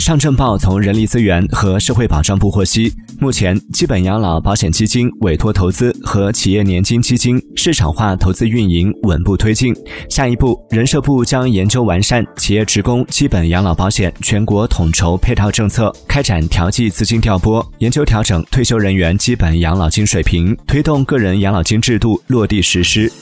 上证报从人力资源和社会保障部获悉目前基本养老保险基金委托投资和企业年金基金市场化投资运营稳步推进。下一步人社部将研究完善企业职工基本养老保险全国统筹配套政策开展调剂资金调拨研究调整退休人员基本养老金水平推动个人养老金制度落地实施。